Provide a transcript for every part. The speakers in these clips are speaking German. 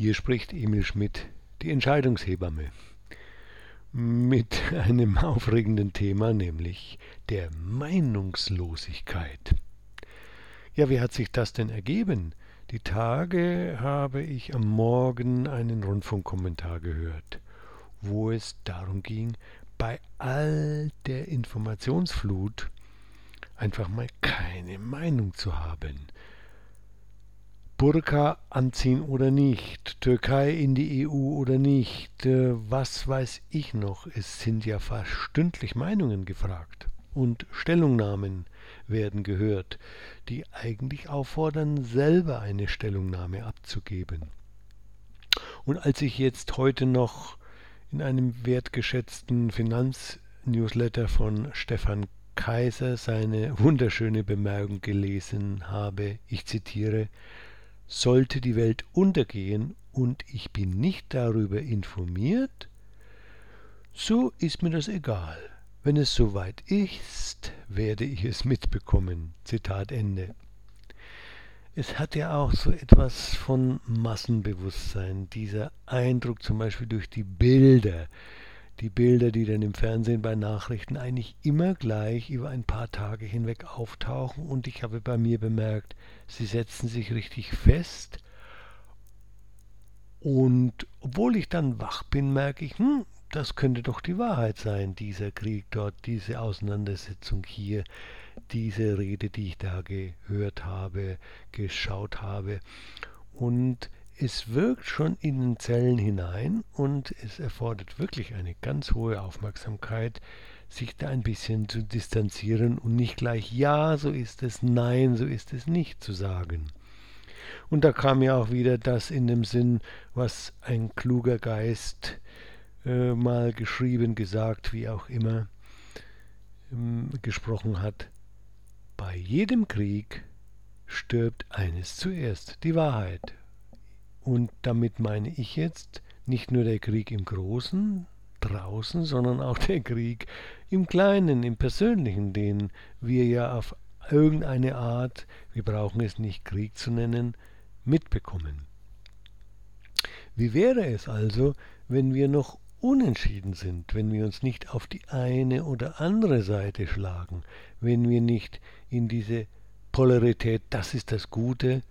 Hier spricht Emil Schmidt, die Entscheidungshebamme, mit einem aufregenden Thema, nämlich der Meinungslosigkeit. Ja, wie hat sich das denn ergeben? Die Tage habe ich am Morgen einen Rundfunkkommentar gehört, wo es darum ging, bei all der Informationsflut einfach mal keine Meinung zu haben. Burka anziehen oder nicht, Türkei in die EU oder nicht, äh, was weiß ich noch, es sind ja fast stündlich Meinungen gefragt und Stellungnahmen werden gehört, die eigentlich auffordern, selber eine Stellungnahme abzugeben. Und als ich jetzt heute noch in einem wertgeschätzten Finanznewsletter von Stefan Kaiser seine wunderschöne Bemerkung gelesen habe, ich zitiere, sollte die Welt untergehen und ich bin nicht darüber informiert, so ist mir das egal. Wenn es soweit ist, werde ich es mitbekommen. Zitat Ende. Es hat ja auch so etwas von Massenbewusstsein, dieser Eindruck zum Beispiel durch die Bilder, die Bilder, die dann im Fernsehen bei Nachrichten eigentlich immer gleich über ein paar Tage hinweg auftauchen und ich habe bei mir bemerkt, sie setzen sich richtig fest und obwohl ich dann wach bin, merke ich, hm, das könnte doch die Wahrheit sein, dieser Krieg dort, diese Auseinandersetzung hier, diese Rede, die ich da gehört habe, geschaut habe. Und es wirkt schon in den Zellen hinein und es erfordert wirklich eine ganz hohe Aufmerksamkeit, sich da ein bisschen zu distanzieren und nicht gleich Ja, so ist es, Nein, so ist es nicht zu sagen. Und da kam ja auch wieder das in dem Sinn, was ein kluger Geist äh, mal geschrieben, gesagt, wie auch immer, ähm, gesprochen hat. Bei jedem Krieg stirbt eines zuerst, die Wahrheit. Und damit meine ich jetzt nicht nur der Krieg im Großen, draußen, sondern auch der Krieg im Kleinen, im Persönlichen, den wir ja auf irgendeine Art, wir brauchen es nicht Krieg zu nennen, mitbekommen. Wie wäre es also, wenn wir noch unentschieden sind, wenn wir uns nicht auf die eine oder andere Seite schlagen, wenn wir nicht in diese Polarität, das ist das Gute,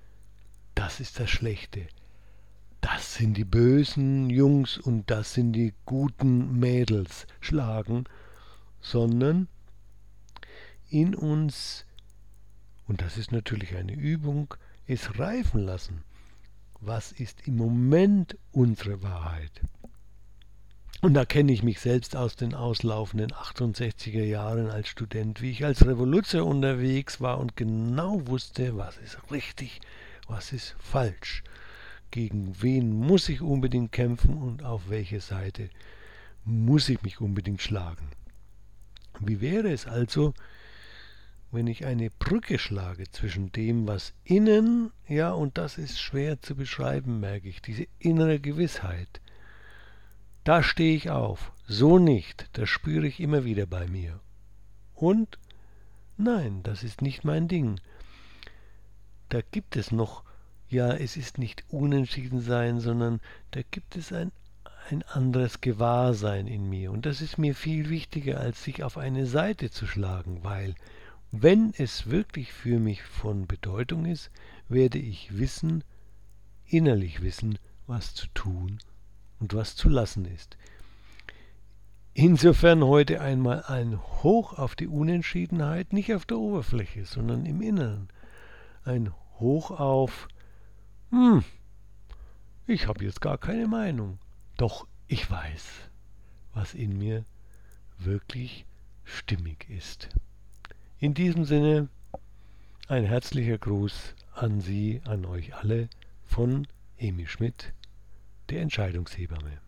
das ist das Schlechte, das sind die bösen Jungs und das sind die guten Mädels schlagen, sondern in uns, und das ist natürlich eine Übung, es reifen lassen. Was ist im Moment unsere Wahrheit? Und da kenne ich mich selbst aus den auslaufenden 68er Jahren als Student, wie ich als Revoluzer unterwegs war und genau wusste, was ist richtig, was ist falsch gegen wen muss ich unbedingt kämpfen und auf welche Seite muss ich mich unbedingt schlagen. Wie wäre es also, wenn ich eine Brücke schlage zwischen dem, was innen, ja, und das ist schwer zu beschreiben, merke ich, diese innere Gewissheit. Da stehe ich auf, so nicht, das spüre ich immer wieder bei mir. Und nein, das ist nicht mein Ding. Da gibt es noch ja, es ist nicht unentschieden sein, sondern da gibt es ein, ein anderes Gewahrsein in mir. Und das ist mir viel wichtiger, als sich auf eine Seite zu schlagen, weil wenn es wirklich für mich von Bedeutung ist, werde ich wissen, innerlich wissen, was zu tun und was zu lassen ist. Insofern heute einmal ein Hoch auf die Unentschiedenheit, nicht auf der Oberfläche, sondern im Inneren. Ein Hoch auf hm, ich habe jetzt gar keine Meinung. Doch ich weiß, was in mir wirklich stimmig ist. In diesem Sinne ein herzlicher Gruß an Sie, an euch alle von Emi Schmidt, der Entscheidungshebamme.